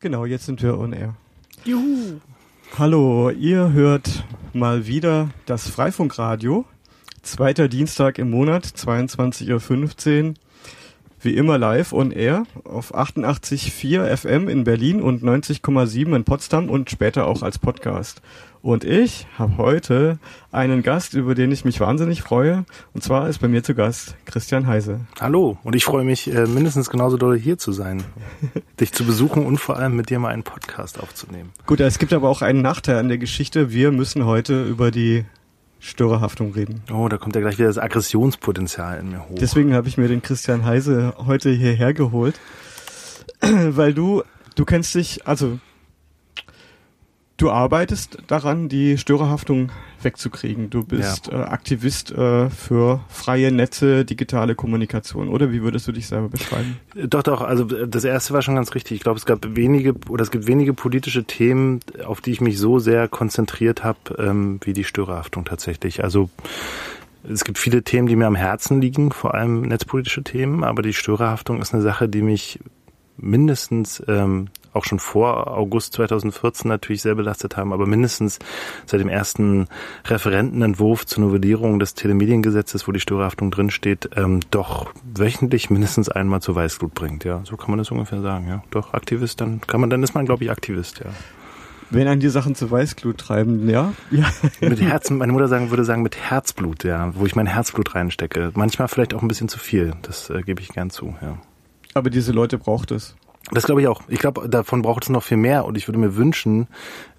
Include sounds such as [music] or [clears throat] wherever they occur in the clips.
Genau, jetzt sind wir on air. Juhu. Hallo, ihr hört mal wieder das Freifunkradio. Zweiter Dienstag im Monat, 22.15 Uhr. Wie immer live on air auf 88.4 FM in Berlin und 90,7 in Potsdam und später auch als Podcast. Und ich habe heute einen Gast, über den ich mich wahnsinnig freue. Und zwar ist bei mir zu Gast Christian Heise. Hallo, und ich freue mich äh, mindestens genauso doll hier zu sein, [laughs] dich zu besuchen und vor allem mit dir mal einen Podcast aufzunehmen. Gut, es gibt aber auch einen Nachteil an der Geschichte. Wir müssen heute über die Störerhaftung reden. Oh, da kommt ja gleich wieder das Aggressionspotenzial in mir hoch. Deswegen habe ich mir den Christian Heise heute hierher geholt, [clears throat] weil du, du kennst dich, also du arbeitest daran, die Störerhaftung wegzukriegen. Du bist ja. äh, Aktivist äh, für freie Netze, digitale Kommunikation, oder wie würdest du dich selber beschreiben? Doch, doch, also das erste war schon ganz richtig. Ich glaube, es gab wenige oder es gibt wenige politische Themen, auf die ich mich so sehr konzentriert habe, ähm, wie die Störerhaftung tatsächlich. Also es gibt viele Themen, die mir am Herzen liegen, vor allem netzpolitische Themen, aber die Störerhaftung ist eine Sache, die mich mindestens ähm, auch schon vor August 2014 natürlich sehr belastet haben, aber mindestens seit dem ersten Referentenentwurf zur Novellierung des Telemediengesetzes, wo die Störerhaftung drinsteht, ähm, doch wöchentlich mindestens einmal zur Weißglut bringt. Ja, so kann man das ungefähr sagen. Ja, doch Aktivist, dann kann man, dann ist man glaube ich Aktivist. Ja. Wenn an die Sachen zur Weißglut treiben, ja. ja. [laughs] Mit Herzen, meine Mutter sagen, würde sagen, mit Herzblut, ja, wo ich mein Herzblut reinstecke. Manchmal vielleicht auch ein bisschen zu viel, das äh, gebe ich gern zu, ja. Aber diese Leute braucht es. Das glaube ich auch. Ich glaube, davon braucht es noch viel mehr und ich würde mir wünschen,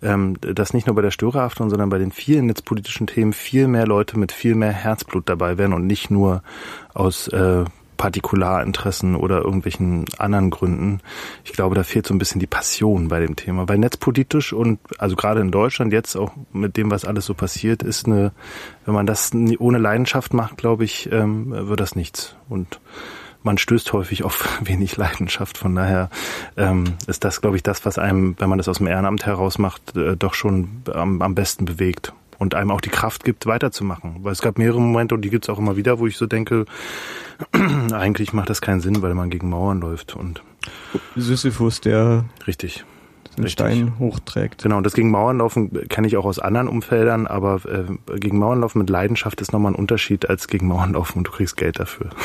ähm, dass nicht nur bei der Störerhaftung, sondern bei den vielen netzpolitischen Themen viel mehr Leute mit viel mehr Herzblut dabei wären und nicht nur aus äh, Partikularinteressen oder irgendwelchen anderen Gründen. Ich glaube, da fehlt so ein bisschen die Passion bei dem Thema. Weil netzpolitisch und also gerade in Deutschland jetzt auch mit dem, was alles so passiert, ist eine, wenn man das ohne Leidenschaft macht, glaube ich, ähm, wird das nichts. Und man stößt häufig auf [laughs] wenig Leidenschaft. Von daher ähm, ist das, glaube ich, das, was einem, wenn man das aus dem Ehrenamt heraus macht, äh, doch schon am, am besten bewegt und einem auch die Kraft gibt, weiterzumachen. Weil es gab mehrere Momente und die gibt es auch immer wieder, wo ich so denke, [clears throat] eigentlich macht das keinen Sinn, weil man gegen Mauern läuft und Sisyphus, der richtig den Richtig. Stein hochträgt. Genau, und das gegen Mauern laufen kenne ich auch aus anderen Umfeldern, aber äh, gegen Mauern laufen mit Leidenschaft ist nochmal ein Unterschied als gegen Mauern laufen und du kriegst Geld dafür. [laughs]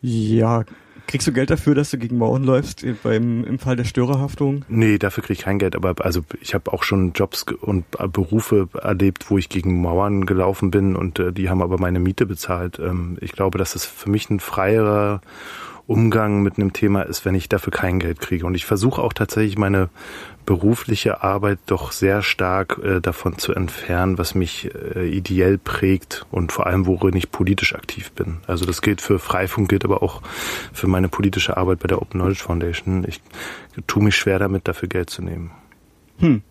Ja, kriegst du Geld dafür, dass du gegen Mauern läufst beim im Fall der Störerhaftung? Nee, dafür krieg ich kein Geld, aber also ich habe auch schon Jobs und Berufe erlebt, wo ich gegen Mauern gelaufen bin und äh, die haben aber meine Miete bezahlt. Ähm, ich glaube, das ist für mich ein freierer Umgang mit einem Thema ist, wenn ich dafür kein Geld kriege. Und ich versuche auch tatsächlich meine berufliche Arbeit doch sehr stark äh, davon zu entfernen, was mich äh, ideell prägt und vor allem, worin ich politisch aktiv bin. Also das gilt für Freifunk, gilt aber auch für meine politische Arbeit bei der Open Knowledge Foundation. Ich tue mich schwer damit, dafür Geld zu nehmen. Hm.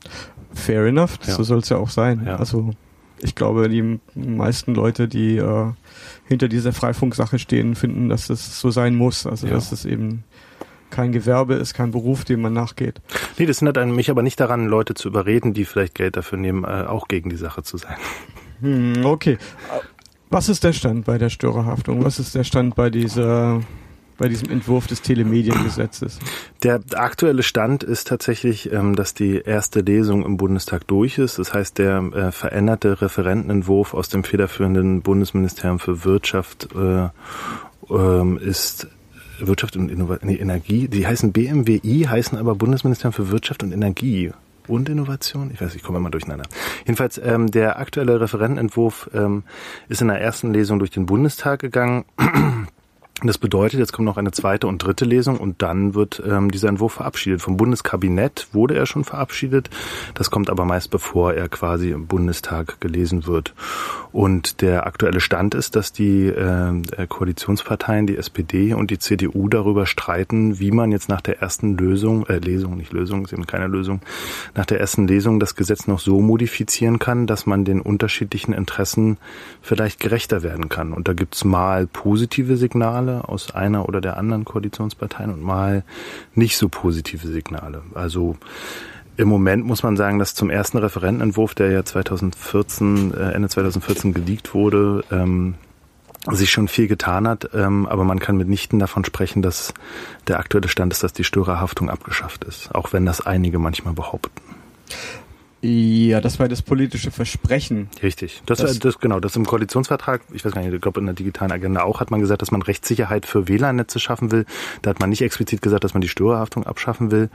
Fair enough, ja. so soll es ja auch sein. Ja. Also ich glaube, die meisten Leute, die äh, hinter dieser Freifunksache stehen, finden, dass es so sein muss. Also ja. dass es eben kein Gewerbe ist, kein Beruf, dem man nachgeht. Nee, das hindert mich aber nicht daran, Leute zu überreden, die vielleicht Geld dafür nehmen, äh, auch gegen die Sache zu sein. Hm, okay. Was ist der Stand bei der Störerhaftung? Was ist der Stand bei dieser bei diesem Entwurf des Telemediengesetzes? Der aktuelle Stand ist tatsächlich, ähm, dass die erste Lesung im Bundestag durch ist. Das heißt, der äh, veränderte Referentenentwurf aus dem federführenden Bundesministerium für Wirtschaft äh, ähm, ist Wirtschaft und Innova nee, Energie. Die heißen BMWI, heißen aber Bundesministerium für Wirtschaft und Energie und Innovation. Ich weiß, ich komme immer durcheinander. Jedenfalls, ähm, der aktuelle Referentenentwurf ähm, ist in der ersten Lesung durch den Bundestag gegangen. Das bedeutet, jetzt kommt noch eine zweite und dritte Lesung und dann wird ähm, dieser Entwurf verabschiedet. Vom Bundeskabinett wurde er schon verabschiedet. Das kommt aber meist bevor er quasi im Bundestag gelesen wird. Und der aktuelle Stand ist, dass die äh, Koalitionsparteien, die SPD und die CDU darüber streiten, wie man jetzt nach der ersten Lösung, äh, Lesung, nicht Lösung, ist eben keine Lösung, nach der ersten Lesung das Gesetz noch so modifizieren kann, dass man den unterschiedlichen Interessen vielleicht gerechter werden kann. Und da gibt's mal positive Signale, Signale aus einer oder der anderen Koalitionsparteien und mal nicht so positive Signale. Also im Moment muss man sagen, dass zum ersten Referentenentwurf, der ja 2014, äh, Ende 2014 geleakt wurde, ähm, sich schon viel getan hat, ähm, aber man kann mitnichten davon sprechen, dass der aktuelle Stand ist, dass die Störerhaftung abgeschafft ist, auch wenn das einige manchmal behaupten. Ja, das war das politische Versprechen. Richtig. Das, das, das genau, das im Koalitionsvertrag, ich weiß gar nicht, ich glaube in der digitalen Agenda auch hat man gesagt, dass man Rechtssicherheit für WLAN-Netze schaffen will. Da hat man nicht explizit gesagt, dass man die Störerhaftung abschaffen will.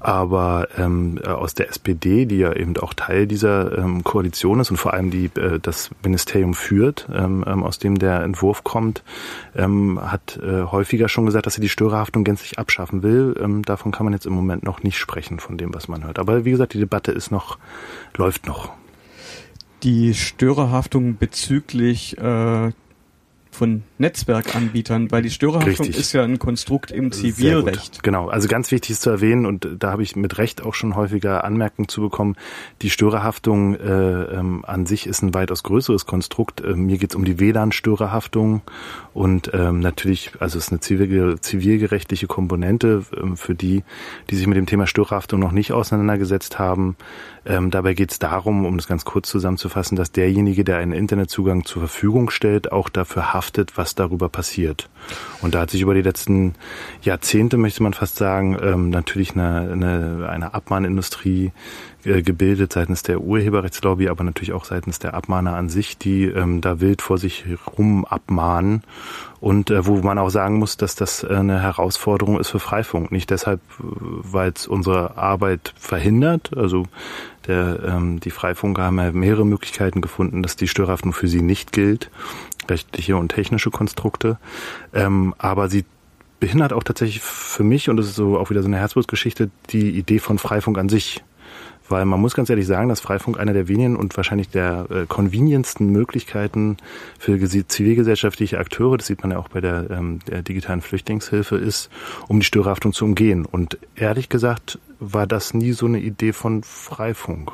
Aber ähm, aus der SPD, die ja eben auch Teil dieser ähm, Koalition ist und vor allem die äh, das Ministerium führt, ähm, ähm aus dem der Entwurf kommt, ähm, hat äh, häufiger schon gesagt, dass sie die Störerhaftung gänzlich abschaffen will. Ähm, davon kann man jetzt im Moment noch nicht sprechen, von dem, was man hört. Aber wie gesagt, die Debatte ist noch läuft noch. Die Störerhaftung bezüglich äh, von Netzwerkanbietern, weil die Störerhaftung Richtig. ist ja ein Konstrukt im Zivilrecht. Genau, also ganz wichtig ist zu erwähnen und da habe ich mit Recht auch schon häufiger Anmerkungen zu bekommen, die Störerhaftung äh, ähm, an sich ist ein weitaus größeres Konstrukt. Äh, mir geht es um die WLAN-Störerhaftung und ähm, natürlich, also es ist eine zivil, zivilgerechtliche Komponente ähm, für die, die sich mit dem Thema Störerhaftung noch nicht auseinandergesetzt haben. Ähm, dabei geht es darum, um das ganz kurz zusammenzufassen, dass derjenige, der einen Internetzugang zur Verfügung stellt, auch dafür haftet, was darüber passiert. Und da hat sich über die letzten Jahrzehnte, möchte man fast sagen, ähm, natürlich eine, eine, eine Abmahnindustrie äh, gebildet seitens der Urheberrechtslobby, aber natürlich auch seitens der Abmahner an sich, die ähm, da wild vor sich rum abmahnen und äh, wo man auch sagen muss, dass das äh, eine Herausforderung ist für Freifunk. Nicht deshalb, weil es unsere Arbeit verhindert. Also der, ähm, die Freifunker haben ja mehrere Möglichkeiten gefunden, dass die Störhaftung für sie nicht gilt, rechtliche und technische Konstrukte. Ähm, aber sie behindert auch tatsächlich für mich, und das ist so auch wieder so eine Herzblutsgeschichte, die Idee von Freifunk an sich weil man muss ganz ehrlich sagen, dass Freifunk einer der wenigen und wahrscheinlich der äh, convenientsten Möglichkeiten für zivilgesellschaftliche Akteure, das sieht man ja auch bei der, ähm, der digitalen Flüchtlingshilfe, ist, um die Störhaftung zu umgehen. Und ehrlich gesagt war das nie so eine Idee von Freifunk.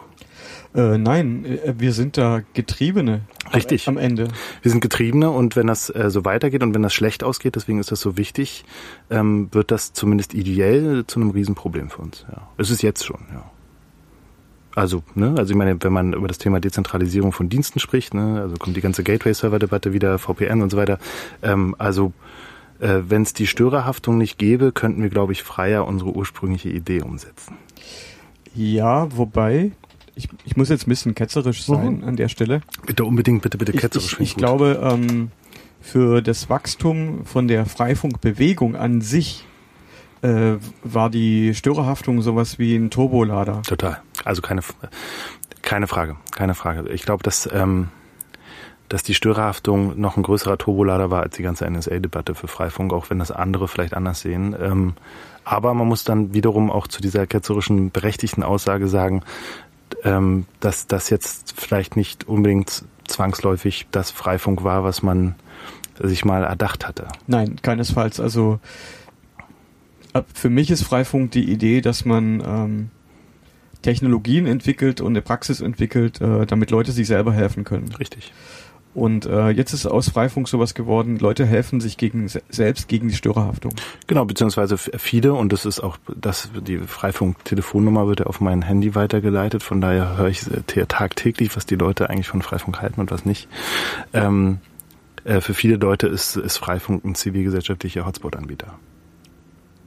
Äh, nein, äh, wir sind da Getriebene. Richtig. Am Ende. Wir sind Getriebene und wenn das äh, so weitergeht und wenn das schlecht ausgeht, deswegen ist das so wichtig, ähm, wird das zumindest ideell zu einem Riesenproblem für uns. Ja. Es ist jetzt schon, ja. Also, ne, also ich meine, wenn man über das Thema Dezentralisierung von Diensten spricht, ne, also kommt die ganze Gateway-Server-Debatte wieder, VPN und so weiter. Ähm, also äh, wenn es die Störerhaftung nicht gäbe, könnten wir, glaube ich, freier unsere ursprüngliche Idee umsetzen. Ja, wobei, ich, ich muss jetzt ein bisschen ketzerisch sein mhm. an der Stelle. Bitte unbedingt, bitte, bitte ketzerisch. Ich, ich, ich glaube, ähm, für das Wachstum von der Freifunkbewegung an sich äh, war die Störerhaftung sowas wie ein Turbolader. Total. Also keine, keine Frage, keine Frage. Ich glaube, dass, ähm, dass die Störerhaftung noch ein größerer Turbolader war als die ganze NSA-Debatte für Freifunk, auch wenn das andere vielleicht anders sehen. Ähm, aber man muss dann wiederum auch zu dieser ketzerischen berechtigten Aussage sagen, ähm, dass das jetzt vielleicht nicht unbedingt zwangsläufig das Freifunk war, was man sich mal erdacht hatte. Nein, keinesfalls. Also für mich ist Freifunk die Idee, dass man ähm, Technologien entwickelt und eine Praxis entwickelt, äh, damit Leute sich selber helfen können. Richtig. Und äh, jetzt ist aus Freifunk sowas geworden, Leute helfen sich gegen selbst gegen die Störerhaftung. Genau, beziehungsweise viele, und das ist auch, das, die Freifunk-Telefonnummer wird ja auf mein Handy weitergeleitet, von daher höre ich tagtäglich, was die Leute eigentlich von Freifunk halten und was nicht. Ähm, äh, für viele Leute ist, ist Freifunk ein zivilgesellschaftlicher Hotspot-Anbieter.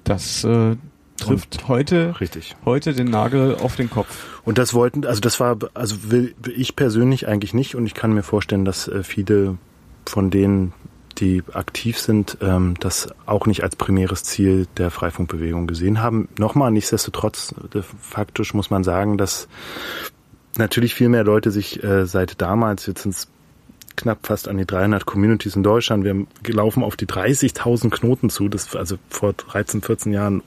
Das äh, trifft und heute richtig. heute den Nagel auf den Kopf. Und das wollten, also das war, also will ich persönlich eigentlich nicht und ich kann mir vorstellen, dass äh, viele von denen, die aktiv sind, ähm, das auch nicht als primäres Ziel der Freifunkbewegung gesehen haben. Nochmal, nichtsdestotrotz, äh, faktisch muss man sagen, dass natürlich viel mehr Leute sich äh, seit damals, jetzt sind es knapp fast an die 300 Communities in Deutschland. Wir laufen auf die 30.000 Knoten zu. Das also vor 13, 14 Jahren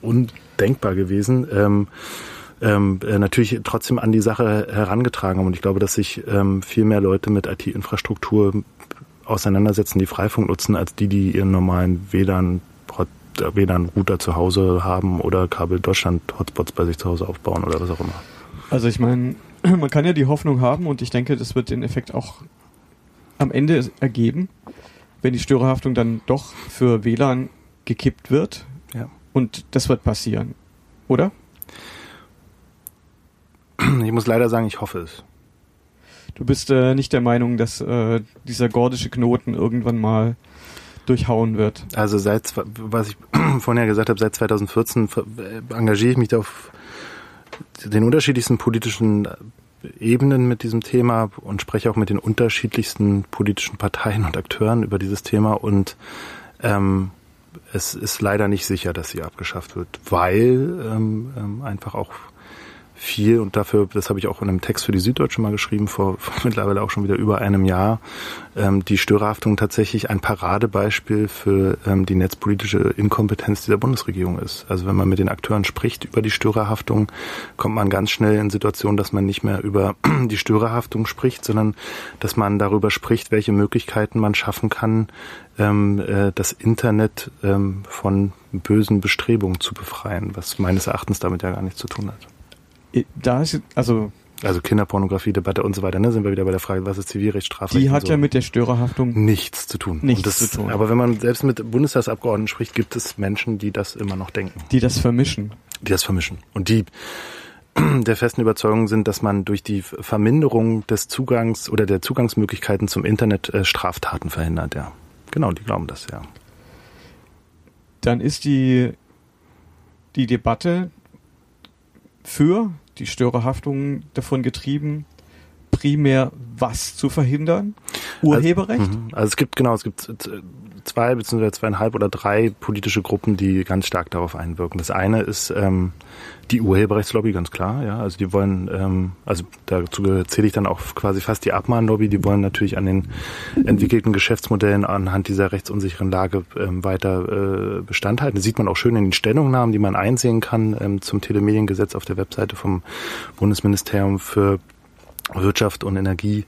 undenkbar gewesen. Ähm, ähm, äh, natürlich trotzdem an die Sache herangetragen haben. Und ich glaube, dass sich ähm, viel mehr Leute mit IT-Infrastruktur auseinandersetzen, die Freifunk nutzen, als die, die ihren normalen WLAN WLAN-Router zu Hause haben oder Kabel Deutschland Hotspots bei sich zu Hause aufbauen oder was auch immer. Also ich meine, [clears throat] man kann ja die Hoffnung haben und ich denke, das wird den Effekt auch am Ende ergeben, wenn die Störerhaftung dann doch für WLAN gekippt wird. Und das wird passieren. Oder? Ich muss leider sagen, ich hoffe es. Du bist äh, nicht der Meinung, dass äh, dieser gordische Knoten irgendwann mal durchhauen wird. Also seit, was ich [clears throat] vorhin ja gesagt habe, seit 2014 engagiere ich mich auf den unterschiedlichsten politischen Ebenen mit diesem Thema und spreche auch mit den unterschiedlichsten politischen Parteien und Akteuren über dieses Thema und ähm, es ist leider nicht sicher, dass sie abgeschafft wird, weil ähm, ähm, einfach auch viel und dafür, das habe ich auch in einem Text für die Süddeutsche mal geschrieben, vor, [laughs] vor mittlerweile auch schon wieder über einem Jahr, ähm, die Störerhaftung tatsächlich ein Paradebeispiel für ähm, die netzpolitische Inkompetenz dieser Bundesregierung ist. Also wenn man mit den Akteuren spricht über die Störerhaftung, kommt man ganz schnell in Situationen, dass man nicht mehr über [clears throat] die Störerhaftung spricht, sondern dass man darüber spricht, welche Möglichkeiten man schaffen kann, ähm, äh, das Internet ähm, von bösen Bestrebungen zu befreien, was meines Erachtens damit ja gar nichts zu tun hat. Da ist, also also Kinderpornografie-Debatte und so weiter, ne? Sind wir wieder bei der Frage, was ist Zivilrechtsstrafrecht? Die hat so. ja mit der Störerhaftung nichts zu tun. Nichts zu tun. Aber wenn man selbst mit Bundestagsabgeordneten spricht, gibt es Menschen, die das immer noch denken. Die das vermischen. Die das vermischen. Und die [clears throat] der festen Überzeugung sind, dass man durch die Verminderung des Zugangs oder der Zugangsmöglichkeiten zum Internet äh, Straftaten verhindert, ja. Genau, die glauben das, ja. Dann ist die, die Debatte für die Störerhaftung davon getrieben, primär was zu verhindern? Urheberrecht? Also, also es gibt genau, es gibt zwei beziehungsweise zweieinhalb oder drei politische Gruppen, die ganz stark darauf einwirken. Das eine ist ähm, die Urheberrechtslobby, ganz klar, ja. Also die wollen, ähm, also dazu zähle ich dann auch quasi fast die Abmahnlobby, die wollen natürlich an den entwickelten Geschäftsmodellen anhand dieser rechtsunsicheren Lage ähm, weiter äh, Bestand halten. Das sieht man auch schön in den Stellungnahmen, die man einsehen kann ähm, zum Telemediengesetz auf der Webseite vom Bundesministerium für Wirtschaft und Energie.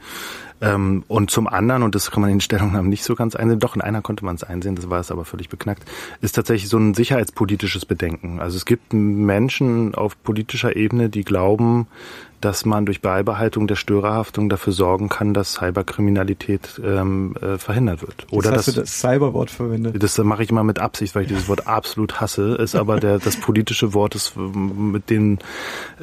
Ähm, und zum anderen, und das kann man in den Stellungnahmen nicht so ganz einsehen, doch in einer konnte man es einsehen, das war es aber völlig beknackt, ist tatsächlich so ein sicherheitspolitisches Bedenken. Also es gibt Menschen auf politischer Ebene, die glauben, dass man durch Beibehaltung der Störerhaftung dafür sorgen kann, dass Cyberkriminalität ähm, äh, verhindert wird. Oder das hast dass, du das Cyberwort verwendet. Das mache ich immer mit Absicht, weil ich dieses Wort absolut hasse. Ist aber der [laughs] das politische Wort, ist, mit dem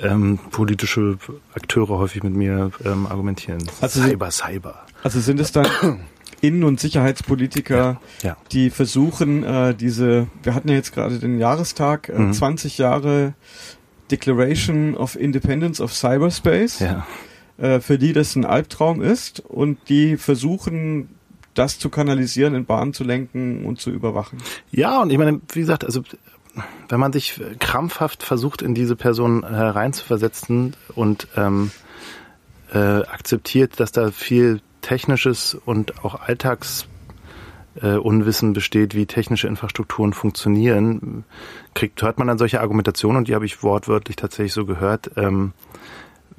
ähm, politische Akteure häufig mit mir ähm, argumentieren. Also Cyber, Cyber. Also sind es dann [coughs] Innen- und Sicherheitspolitiker, ja, ja. die versuchen, äh, diese, wir hatten ja jetzt gerade den Jahrestag, äh, mhm. 20 Jahre Declaration of Independence of Cyberspace, ja. äh, für die das ein Albtraum ist und die versuchen, das zu kanalisieren, in Bahnen zu lenken und zu überwachen. Ja, und ich meine, wie gesagt, also wenn man sich krampfhaft versucht, in diese Person hereinzuversetzen und ähm, äh, akzeptiert, dass da viel technisches und auch Alltags äh, Unwissen besteht, wie technische Infrastrukturen funktionieren, kriegt, hört man dann solche Argumentationen und die habe ich wortwörtlich tatsächlich so gehört. Ähm,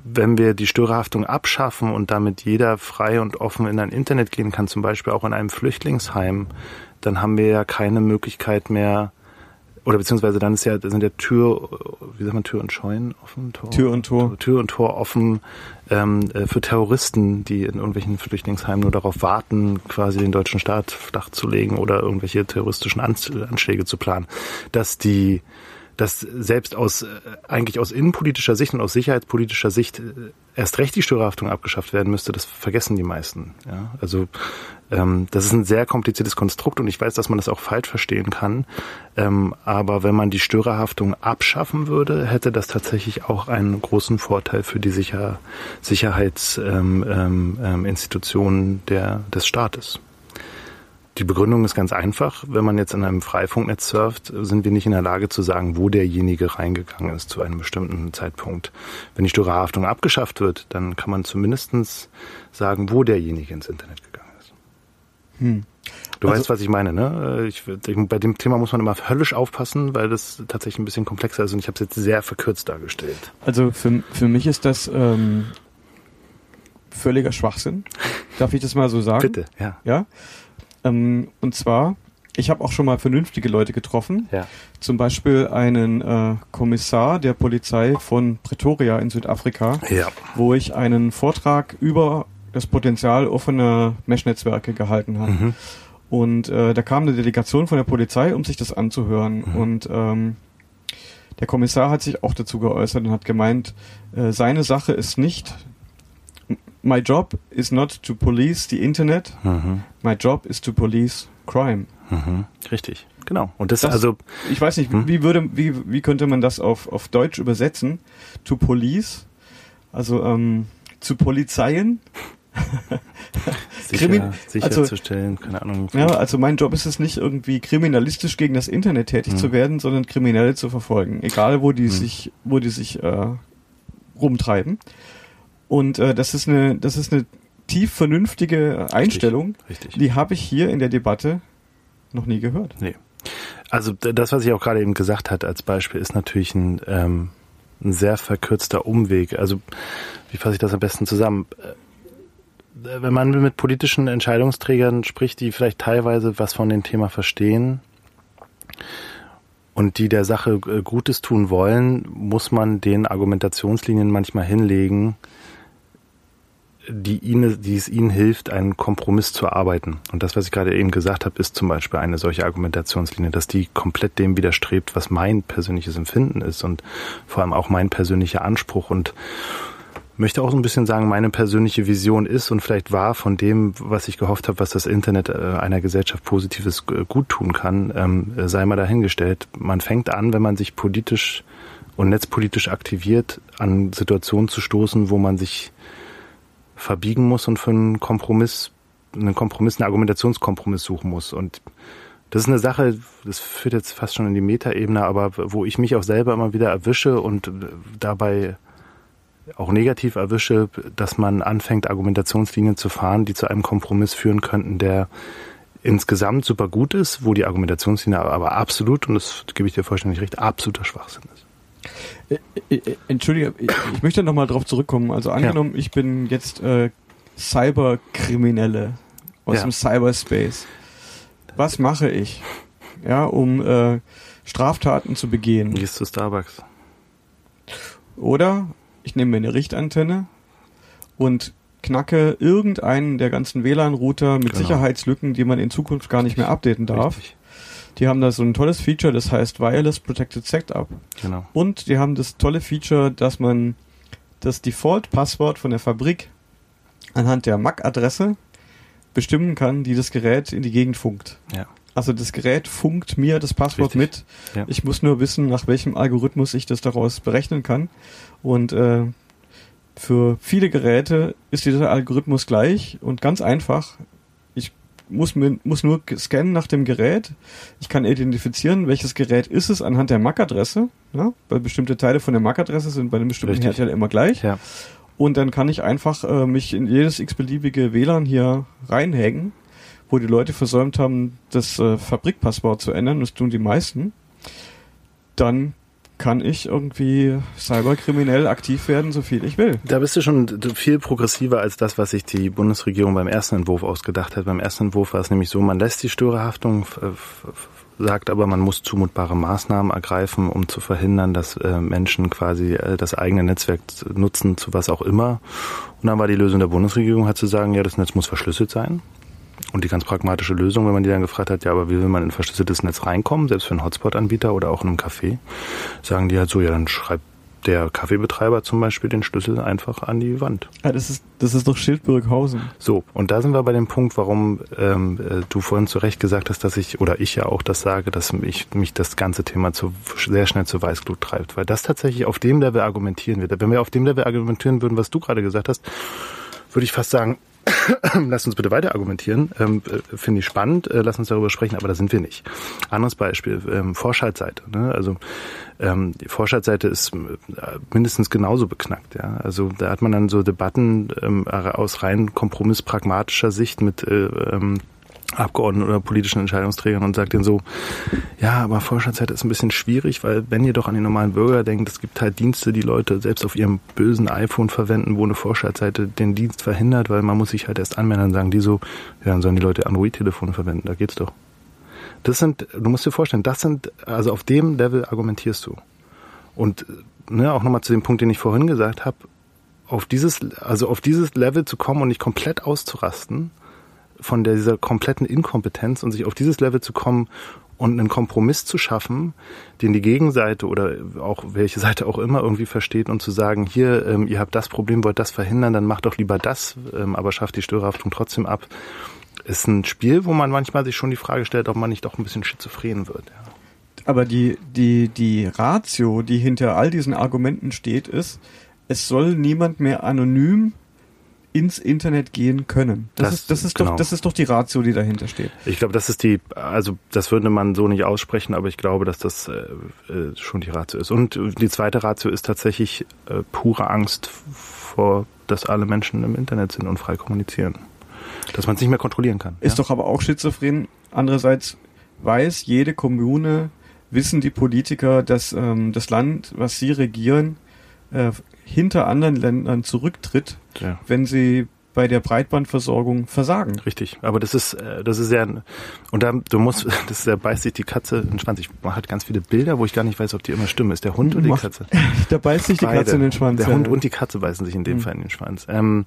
wenn wir die Störerhaftung abschaffen und damit jeder frei und offen in ein Internet gehen kann, zum Beispiel auch in einem Flüchtlingsheim, dann haben wir ja keine Möglichkeit mehr, oder beziehungsweise dann ist ja, sind ja Tür, wie sagt man, Tür und Scheunen offen? Tor, Tür und Tor. Tür und Tor offen ähm, äh, für Terroristen, die in irgendwelchen Flüchtlingsheimen nur darauf warten, quasi den deutschen Staat flach zu legen oder irgendwelche terroristischen Anschläge zu planen, dass die dass selbst aus äh, eigentlich aus innenpolitischer Sicht und aus sicherheitspolitischer Sicht äh, erst recht die Störerhaftung abgeschafft werden müsste, das vergessen die meisten. Ja? Also ähm, das ist ein sehr kompliziertes Konstrukt und ich weiß, dass man das auch falsch verstehen kann. Ähm, aber wenn man die Störerhaftung abschaffen würde, hätte das tatsächlich auch einen großen Vorteil für die Sicher Sicherheitsinstitutionen ähm, ähm, ähm der, des Staates. Die Begründung ist ganz einfach. Wenn man jetzt in einem Freifunknetz surft, sind wir nicht in der Lage zu sagen, wo derjenige reingegangen ist zu einem bestimmten Zeitpunkt. Wenn die Störerhaftung abgeschafft wird, dann kann man zumindestens sagen, wo derjenige ins Internet gegangen ist. Hm. Du also, weißt, was ich meine, ne? Ich, bei dem Thema muss man immer höllisch aufpassen, weil das tatsächlich ein bisschen komplexer ist und ich habe es jetzt sehr verkürzt dargestellt. Also für, für mich ist das ähm, völliger Schwachsinn. Darf ich das mal so sagen? Bitte, ja. Ja. Ähm, und zwar, ich habe auch schon mal vernünftige Leute getroffen. Ja. Zum Beispiel einen äh, Kommissar der Polizei von Pretoria in Südafrika, ja. wo ich einen Vortrag über das Potenzial offener Mesh-Netzwerke gehalten habe. Mhm. Und äh, da kam eine Delegation von der Polizei, um sich das anzuhören. Mhm. Und ähm, der Kommissar hat sich auch dazu geäußert und hat gemeint, äh, seine Sache ist nicht my job is not to police the Internet. Mhm. My job is to police crime. Mhm. Richtig, genau. Und das, Das- also Ich weiß nicht, Hm? wie würde, wie, wie könnte man das auf, auf Deutsch übersetzen? To police, also ähm, zu Polizeien. [laughs] sicher, sicherzustellen, keine Ahnung. Ja, also mein Job ist es nicht irgendwie kriminalistisch gegen das Internet tätig Hm. zu werden, sondern Kriminelle zu verfolgen, egal wo die Hm. sich, wo die sich äh, rumtreiben. Und äh, das ist eine, das ist eine tief vernünftige Einstellung. Richtig. Die habe ich hier in der Debatte noch nie gehört. Nee. Also das, was ich auch gerade eben gesagt hat als Beispiel, ist natürlich ein, ähm, ein sehr verkürzter Umweg. Also wie fasse ich das am besten zusammen? Äh, Wenn man mit politischen Entscheidungsträgern spricht, die vielleicht teilweise was von dem Thema verstehen und die der Sache äh, Gutes tun wollen, muss man den Argumentationslinien manchmal hinlegen, die, ihnen, die es ihnen hilft, einen Kompromiss zu erarbeiten. Und das, was ich gerade eben gesagt habe, ist zum Beispiel eine solche Argumentationslinie, dass die komplett dem widerstrebt, was mein persönliches Empfinden ist und vor allem auch mein persönlicher Anspruch und möchte auch so ein bisschen sagen, meine persönliche Vision ist und vielleicht war von dem, was ich gehofft habe, was das Internet äh, einer Gesellschaft Positives äh, gut tun kann, ähm, äh, sei mal dahingestellt. Man fängt an, wenn man sich politisch und netzpolitisch aktiviert, an Situationen zu stoßen, wo man sich verbiegen muss und für einen Kompromiss, einen Kompromiss, einen Argumentationskompromiss suchen muss. Und das ist eine Sache, das führt jetzt fast schon in die Metaebene, aber wo ich mich auch selber immer wieder erwische und dabei auch negativ erwische, dass man anfängt, Argumentationslinien zu fahren, die zu einem Kompromiss führen könnten, der insgesamt super gut ist, wo die Argumentationslinie aber absolut, und das gebe ich dir vollständig recht, absoluter Schwachsinn ist. Äh, äh, Entschuldige, ich, möchte nochmal drauf zurückkommen. Also angenommen, ich bin jetzt äh, Cyberkriminelle aus Ja. dem Cyberspace. Was mache ich, ja, um äh, Straftaten zu begehen? Gehst zu Starbucks. Oder ich nehme mir eine Richtantenne und knacke irgendeinen der ganzen WLAN-Router mit Genau. Sicherheitslücken, die man in Zukunft gar nicht mehr updaten darf. Richtig. Die haben da so ein tolles Feature, das heißt Wireless Protected Setup. Genau. Und die haben das tolle Feature, dass man das Default-Passwort von der Fabrik anhand der MAC-Adresse bestimmen kann, die das Gerät in die Gegend funkt. Ja. Also das Gerät funkt mir das Passwort Richtig. mit. Ja. Ich muss nur wissen, nach welchem Algorithmus ich das daraus berechnen kann. Und äh, für viele Geräte ist dieser Algorithmus gleich und ganz einfach. Muss, mir, muss nur scannen nach dem Gerät. Ich kann identifizieren, welches Gerät ist es anhand der MAC-Adresse. Ja? Weil bestimmte Teile von der MAC-Adresse sind bei einem bestimmten Richtig. Hersteller immer gleich. Ja. Und dann kann ich einfach äh, mich in jedes x-beliebige WLAN hier reinhängen, wo die Leute versäumt haben, das äh, Fabrikpasswort zu ändern. Das tun die meisten. Dann kann ich irgendwie cyberkriminell aktiv werden, so viel ich will. Da bist du schon viel progressiver als das, was sich die Bundesregierung beim ersten Entwurf ausgedacht hat. Beim ersten Entwurf war es nämlich so, man lässt die Störerhaftung, sagt aber, man muss zumutbare Maßnahmen ergreifen, um zu verhindern, dass äh, Menschen quasi äh, das eigene Netzwerk nutzen, zu was auch immer. Und dann war die Lösung der Bundesregierung, hat zu sagen, ja, das Netz muss verschlüsselt sein. Und die ganz pragmatische Lösung, wenn man die dann gefragt hat, ja, aber wie will man in ein verschlüsseltes Netz reinkommen, selbst für einen Hotspot-Anbieter oder auch in einem Café, sagen die halt so, ja, dann schreibt der Kaffeebetreiber zum Beispiel den Schlüssel einfach an die Wand. Ja, das ist, das ist doch Schildburghausen. So, und da sind wir bei dem Punkt, warum ähm, äh, du vorhin zu Recht gesagt hast, dass ich, oder ich ja auch das sage, dass mich, mich das ganze Thema zu, sehr schnell zur Weißglut treibt. Weil das tatsächlich auf dem Level argumentieren wird. Wenn wir auf dem Level argumentieren würden, was du gerade gesagt hast, würde ich fast sagen, [coughs] lass uns bitte weiter argumentieren. Ähm, äh, Finde ich spannend, äh, lass uns darüber sprechen, aber da sind wir nicht. Anderes Beispiel, ähm, Vorschaltseite. Ne? Also ähm, die Vorschaltseite ist äh, mindestens genauso beknackt. Ja? Also da hat man dann so Debatten ähm, aus rein kompromisspragmatischer Sicht mit äh, ähm, Abgeordneten oder politischen Entscheidungsträgern und sagt denen so, ja, aber Vorstandszeit ist ein bisschen schwierig, weil wenn ihr doch an die normalen Bürger denkt, es gibt halt Dienste, die Leute selbst auf ihrem bösen iPhone verwenden, wo eine Vorschaltseite den Dienst verhindert, weil man muss sich halt erst anmelden, dann sagen die so, ja, dann sollen die Leute Android-Telefone verwenden, da geht's doch. Das sind, du musst dir vorstellen, das sind, also auf dem Level argumentierst du. Und ne, auch nochmal zu dem Punkt, den ich vorhin gesagt habe, auf dieses, also auf dieses Level zu kommen und nicht komplett auszurasten, von dieser kompletten Inkompetenz und sich auf dieses Level zu kommen und einen Kompromiss zu schaffen, den die Gegenseite oder auch welche Seite auch immer irgendwie versteht und zu sagen, hier, ähm, ihr habt das Problem, wollt das verhindern, dann macht doch lieber das, ähm, aber schafft die Störerhaftung trotzdem ab, ist ein Spiel, wo man manchmal sich schon die Frage stellt, ob man nicht doch ein bisschen schizophren wird. Ja. Aber die, die, die Ratio, die hinter all diesen Argumenten steht, ist, es soll niemand mehr anonym ins Internet gehen können. Das, das ist, das ist genau. doch, das ist doch die Ratio, die dahinter steht. Ich glaube, das ist die, also das würde man so nicht aussprechen, aber ich glaube, dass das äh, äh schon die Ratio ist. Und die zweite Ratio ist tatsächlich äh, pure Angst vor, dass alle Menschen im Internet sind und frei kommunizieren. Dass man es nicht mehr kontrollieren kann. Ist ja? doch aber auch schizophren. Andererseits weiß jede Kommune, wissen die Politiker, dass ähm, das Land, was sie regieren, äh, hinter anderen Ländern zurücktritt, ja. wenn sie bei der Breitbandversorgung versagen. Richtig, aber das ist äh, das ist ja und da du musst [laughs] das da beißt sich die Katze in den Schwanz. Ich mache halt ganz viele Bilder, wo ich gar nicht weiß, ob die immer stimmen. Ist der Hund oder die Katze? [laughs] da beißt sich die Beide. Katze in den Schwanz. Der ja. Hund und die Katze beißen sich in dem mhm. Fall in den Schwanz. Ähm,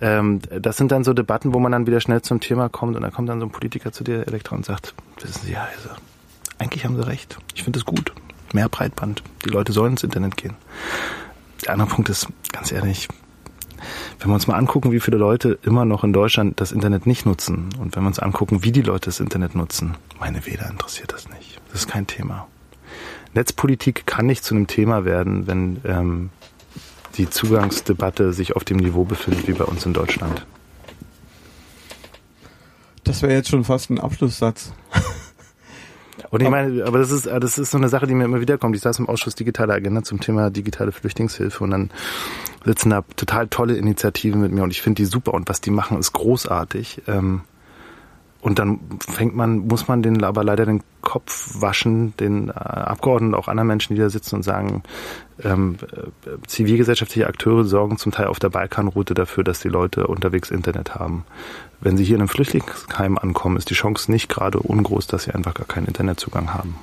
ähm, das sind dann so Debatten, wo man dann wieder schnell zum Thema kommt und dann kommt dann so ein Politiker zu dir, Elektra, und sagt, wissen Sie, ja, also, eigentlich haben Sie recht. Ich finde es gut. Mehr Breitband. Die Leute sollen ins Internet gehen. Der andere Punkt ist, ganz ehrlich, wenn wir uns mal angucken, wie viele Leute immer noch in Deutschland das Internet nicht nutzen und wenn wir uns angucken, wie die Leute das Internet nutzen, meine Wähler interessiert das nicht. Das ist kein Thema. Netzpolitik kann nicht zu einem Thema werden, wenn ähm, die Zugangsdebatte sich auf dem Niveau befindet wie bei uns in Deutschland. Das wäre jetzt schon fast ein Abschlusssatz. Und ich meine, aber das ist, das ist so eine Sache, die mir immer wieder kommt. Ich saß im Ausschuss Digitale Agenda zum Thema digitale Flüchtlingshilfe und dann sitzen da total tolle Initiativen mit mir und ich finde die super und was die machen ist großartig. Ähm, und dann fängt man, muss man den aber leider den Kopf waschen, den äh, Abgeordneten, auch anderen Menschen, die da sitzen und sagen, ähm, äh, zivilgesellschaftliche Akteure sorgen zum Teil auf der Balkanroute dafür, dass die Leute unterwegs Internet haben. Wenn sie hier in einem Flüchtlingsheim ankommen, ist die Chance nicht gerade ungroß, dass sie einfach gar keinen Internetzugang haben.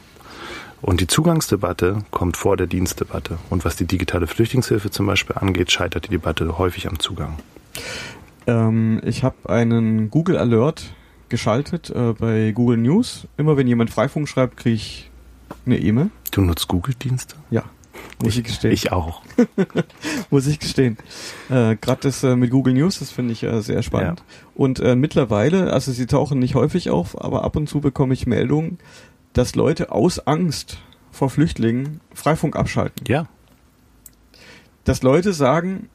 Und die Zugangsdebatte kommt vor der Dienstdebatte. Und was die digitale Flüchtlingshilfe zum Beispiel angeht, scheitert die Debatte häufig am Zugang. Ähm, ich habe einen Google Alert geschaltet äh, bei Google News. Immer wenn jemand Freifunk schreibt, kriege ich eine E-Mail. Du nutzt Google-Dienste? Ja. Muss ich, ich gestehen. Ich auch. [laughs] muss ich gestehen. Äh, Gerade das äh, mit Google News, das finde ich äh, sehr spannend. Ja. Und äh, mittlerweile, also sie tauchen nicht häufig auf, aber ab und zu bekomme ich Meldungen, dass Leute aus Angst vor Flüchtlingen Freifunk abschalten. Ja. Dass Leute sagen,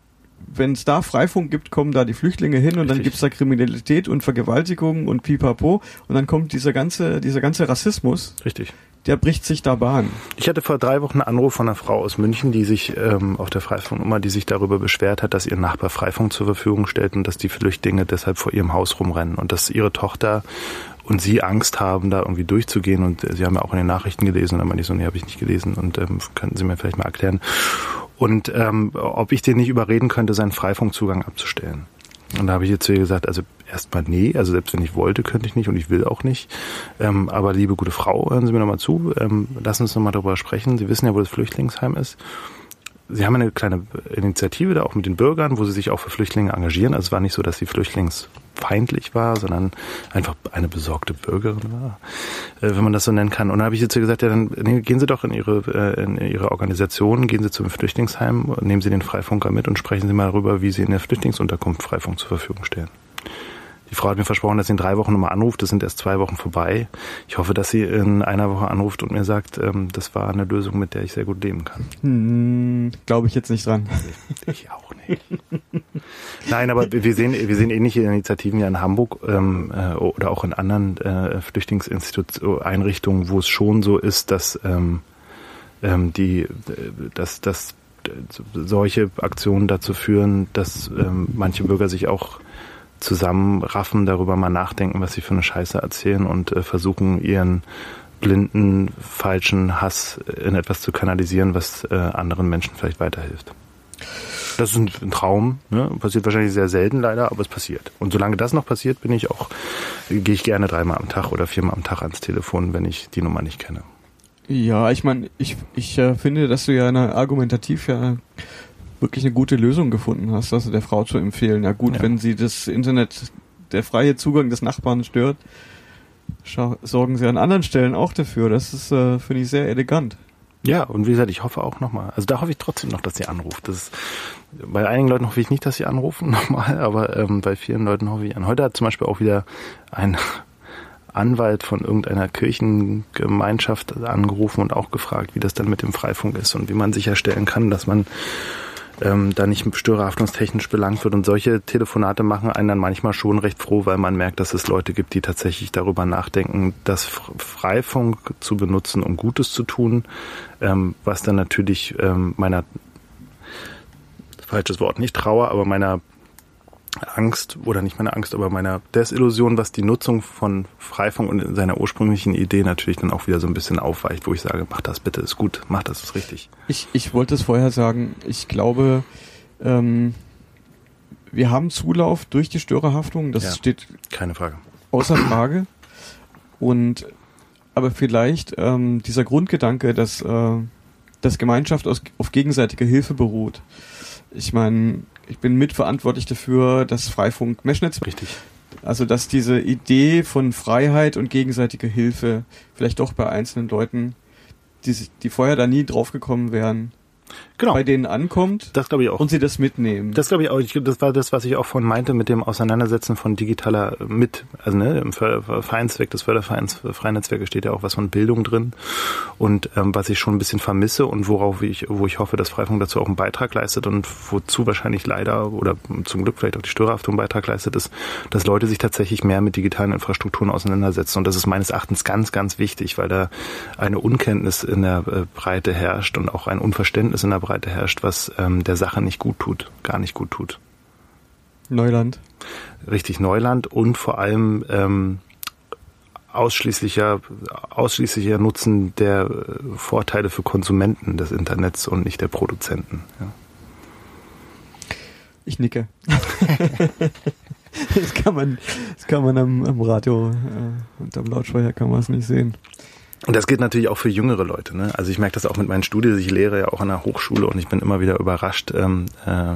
wenn es da Freifunk gibt, kommen da die Flüchtlinge hin und Richtig. dann gibt's da Kriminalität und Vergewaltigung und pipapo und dann kommt dieser ganze, dieser ganze Rassismus. Richtig. Der bricht sich da Bahn. Ich hatte vor drei Wochen einen Anruf von einer Frau aus München, die sich ähm, auf der Freifunknummer, die sich darüber beschwert hat, dass ihr Nachbar Freifunk zur Verfügung stellt und dass die Flüchtlinge deshalb vor ihrem Haus rumrennen und dass ihre Tochter und sie Angst haben, da irgendwie durchzugehen. Und sie haben ja auch in den Nachrichten gelesen und dann meinte ich so, nee, habe ich nicht gelesen und ähm, könnten Sie mir vielleicht mal erklären. Und ähm, ob ich den nicht überreden könnte, seinen Freifunkzugang abzustellen. Und da habe ich jetzt zu ihr gesagt, also erstmal nee, also selbst wenn ich wollte, könnte ich nicht und ich will auch nicht. Ähm, aber liebe gute Frau, hören Sie mir nochmal zu, ähm, lassen uns nochmal darüber sprechen. Sie wissen ja, wo das Flüchtlingsheim ist. Sie haben eine kleine Initiative da auch mit den Bürgern, wo sie sich auch für Flüchtlinge engagieren. Also es war nicht so, dass sie flüchtlingsfeindlich war, sondern einfach eine besorgte Bürgerin war, äh, wenn man das so nennen kann. Und dann habe ich jetzt gesagt, ja, dann gehen Sie doch in Ihre, äh, in Ihre Organisation, gehen Sie zum Flüchtlingsheim, nehmen Sie den Freifunker mit und sprechen Sie mal darüber, wie Sie in der Flüchtlingsunterkunft Freifunk zur Verfügung stellen. Die Frau hat mir versprochen, dass sie in drei Wochen nochmal anruft. Das sind erst zwei Wochen vorbei. Ich hoffe, dass sie in einer Woche anruft und mir sagt, ähm, das war eine Lösung, mit der ich sehr gut leben kann. Hm, Glaube ich jetzt nicht dran. Ich auch nicht. Nein, aber wir sehen, wir sehen ähnliche Initiativen ja in Hamburg ähm, äh, oder auch in anderen äh, Flüchtlingsinstitutseinrichtungen, wo es schon so ist, dass ähm, ähm, die, dass, dass solche Aktionen dazu führen, dass ähm, manche Bürger sich auch zusammenraffen, darüber mal nachdenken, was sie für eine Scheiße erzählen und äh, versuchen, ihren blinden, falschen Hass in etwas zu kanalisieren, was äh, anderen Menschen vielleicht weiterhilft. Das ist ein, Traum, ne? passiert wahrscheinlich sehr selten leider, aber es passiert. Und solange das noch passiert, bin ich auch, gehe ich gerne dreimal am Tag oder viermal am Tag ans Telefon, wenn ich die Nummer nicht kenne. Ja, ich meine, ich, ich äh, finde, dass du ja eine argumentativ ja wirklich eine gute Lösung gefunden hast, also der Frau zu empfehlen. Ja gut, ja. wenn sie das Internet, der freie Zugang des Nachbarn stört, sorgen sie an anderen Stellen auch dafür. Das ist, äh, finde ich, sehr elegant. Ja, und wie gesagt, ich hoffe auch nochmal. Also da hoffe ich trotzdem noch, dass sie anruft. Das ist, bei einigen Leuten hoffe ich nicht, dass sie anrufen [laughs] nochmal, aber ähm, bei vielen Leuten hoffe ich an. Heute hat zum Beispiel auch wieder ein [laughs] Anwalt von irgendeiner Kirchengemeinschaft angerufen und auch gefragt, wie das dann mit dem Freifunk ist und wie man sicherstellen kann, dass man ähm, da nicht störerhaftungstechnisch belangt wird. Und solche Telefonate machen einen dann manchmal schon recht froh, weil man merkt, dass es Leute gibt, die tatsächlich darüber nachdenken, das Freifunk zu benutzen, um Gutes zu tun, ähm, was dann natürlich ähm, meiner falsches Wort, nicht Trauer, aber meiner Angst oder nicht meine Angst, aber meiner Desillusion, was die Nutzung von Freifunk und seiner ursprünglichen Idee natürlich dann auch wieder so ein bisschen aufweicht, wo ich sage, mach das bitte, ist gut, mach das, ist richtig. Ich, ich wollte es vorher sagen, ich glaube, ähm, wir haben Zulauf durch die Störerhaftung, das ja, steht keine Frage. Außer Frage. Und aber vielleicht ähm, dieser Grundgedanke, dass, äh, dass Gemeinschaft aus, auf gegenseitiger Hilfe beruht. Ich meine, ich bin mitverantwortlich dafür, dass Freifunk Meshnet Richtig. Also, dass diese Idee von Freiheit und gegenseitiger Hilfe vielleicht doch bei einzelnen Leuten, die, die vorher da nie draufgekommen wären, genau. bei denen ankommt. Das glaube ich auch. Und sie das mitnehmen. Das glaube ich auch. das war das, was ich auch von meinte mit dem Auseinandersetzen von digitaler mit, also ne, im Vereinszweck des Fördervereins Freie Netzwerke steht ja auch was von Bildung drin. Und ähm, was ich schon ein bisschen vermisse und worauf ich, wo ich hoffe, dass Freifunk dazu auch einen Beitrag leistet und wozu wahrscheinlich leider oder zum Glück vielleicht auch die Störerhaftung einen Beitrag leistet, ist, dass Leute sich tatsächlich mehr mit digitalen Infrastrukturen auseinandersetzen. Und das ist meines Erachtens ganz, ganz wichtig, weil da eine Unkenntnis in der äh, Breite herrscht und auch ein Unverständnis in der Breite herrscht, was ähm, der Sache nicht gut tut, gar nicht gut tut. Neuland. Richtig Neuland und vor allem ähm, ausschließlicher, ausschließlicher Nutzen der äh, Vorteile für Konsumenten des Internets und nicht der Produzenten. Ja. Ich nicke. [laughs] das kann man, das kann man am, am Radio äh, und am Lautsprecher kann man es nicht sehen. Und das gilt natürlich auch für jüngere Leute. Ne? Also ich merke das auch mit meinen Studien. Ich lehre ja auch an der Hochschule und ich bin immer wieder überrascht, ähm, äh,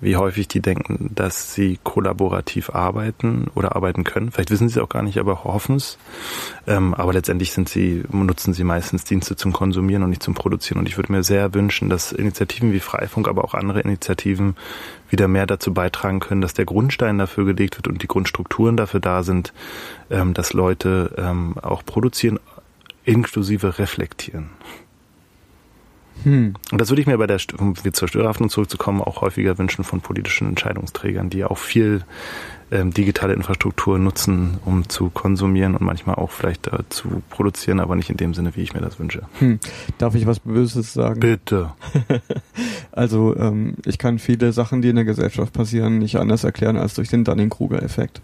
wie häufig die denken, dass sie kollaborativ arbeiten oder arbeiten können. Vielleicht wissen sie es auch gar nicht, aber hoffen es. Ähm, aber letztendlich sind sie, nutzen sie meistens Dienste zum Konsumieren und nicht zum Produzieren. Und ich würde mir sehr wünschen, dass Initiativen wie Freifunk, aber auch andere Initiativen wieder mehr dazu beitragen können, dass der Grundstein dafür gelegt wird und die Grundstrukturen dafür da sind, ähm, dass Leute ähm, auch produzieren, inklusive reflektieren. Hm. Und das würde ich mir bei der, um zur Störerhaftung zurückzukommen, auch häufiger wünschen von politischen Entscheidungsträgern, die auch viel ähm, digitale Infrastruktur nutzen, um zu konsumieren und manchmal auch vielleicht äh, zu produzieren, aber nicht in dem Sinne, wie ich mir das wünsche. Hm. Darf ich was Böses sagen? Bitte. [laughs] also ähm, ich kann viele Sachen, die in der Gesellschaft passieren, nicht anders erklären als durch den Dunning-Kruger-Effekt.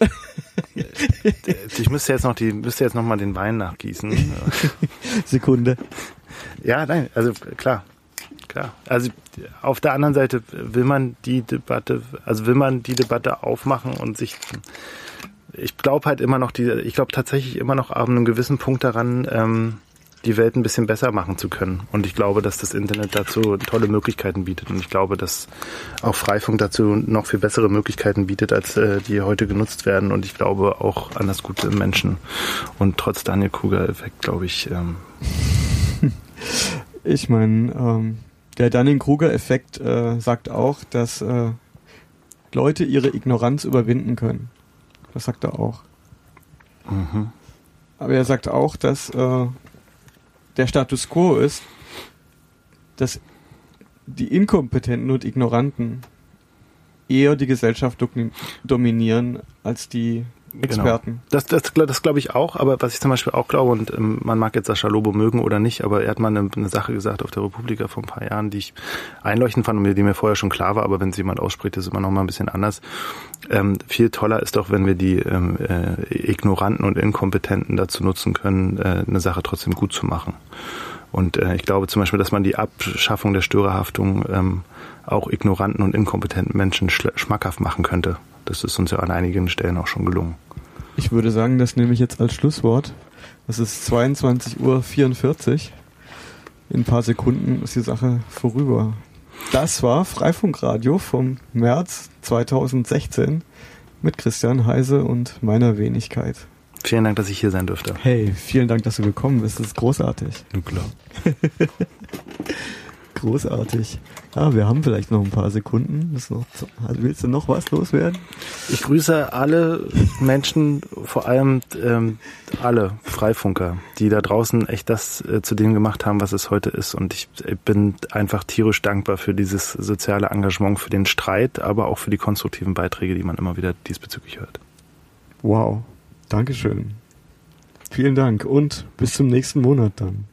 [laughs] ich müsste jetzt noch die, müsste jetzt noch mal den Wein nachgießen. [laughs] Sekunde. Ja, nein, also klar, klar. Also auf der anderen Seite will man die Debatte, also will man die Debatte aufmachen und sich, ich glaube halt immer noch die, ich glaube tatsächlich immer noch ab einem gewissen Punkt daran, ähm, die Welt ein bisschen besser machen zu können. Und ich glaube, dass das Internet dazu tolle Möglichkeiten bietet. Und ich glaube, dass auch Freifunk dazu noch viel bessere Möglichkeiten bietet, als äh, die heute genutzt werden. Und ich glaube auch an das Gute im Menschen. Und trotz Daniel Kruger-Effekt, glaube ich. Ähm [laughs] ich meine, ähm, der Dunning-Kruger-Effekt äh, sagt auch, dass äh, Leute ihre Ignoranz überwinden können. Das sagt er auch. Mhm. Aber er sagt auch, dass äh, der Status quo ist, dass die Inkompetenten und Ignoranten eher die Gesellschaft dominieren als die. Experten. Genau. Das, das, das glaube ich auch, aber was ich zum Beispiel auch glaube, und ähm, man mag jetzt Sascha Lobo mögen oder nicht, aber er hat mal eine, eine, Sache gesagt auf der Republika vor ein paar Jahren, die ich einleuchtend fand und die mir vorher schon klar war, aber wenn es jemand ausspricht, ist immer noch mal ein bisschen anders. Ähm, viel toller ist doch, wenn wir die ähm, äh, Ignoranten und Inkompetenten dazu nutzen können, äh, eine Sache trotzdem gut zu machen. Und äh, ich glaube zum Beispiel, dass man die Abschaffung der Störerhaftung ähm, auch ignoranten und inkompetenten Menschen schmackhaft machen könnte. Das ist uns ja an einigen Stellen auch schon gelungen. Ich würde sagen, das nehme ich jetzt als Schlusswort. Das ist 22.44 Uhr. In ein paar Sekunden ist die Sache vorüber. Das war Freifunkradio vom März 2016 mit Christian Heise und meiner Wenigkeit. Vielen Dank, dass ich hier sein durfte. Hey, vielen Dank, dass du gekommen bist. Das ist großartig. Na klar. [laughs] großartig. Ah, wir haben vielleicht noch ein paar Sekunden. Noch, also willst du noch was loswerden? Ich grüße alle Menschen, vor allem ähm, alle Freifunker, die da draußen echt das äh, zu dem gemacht haben, was es heute ist. Und ich, ich bin einfach tierisch dankbar für dieses soziale Engagement, für den Streit, aber auch für die konstruktiven Beiträge, die man immer wieder diesbezüglich hört. Wow. Dankeschön. Vielen Dank und bis zum nächsten Monat dann.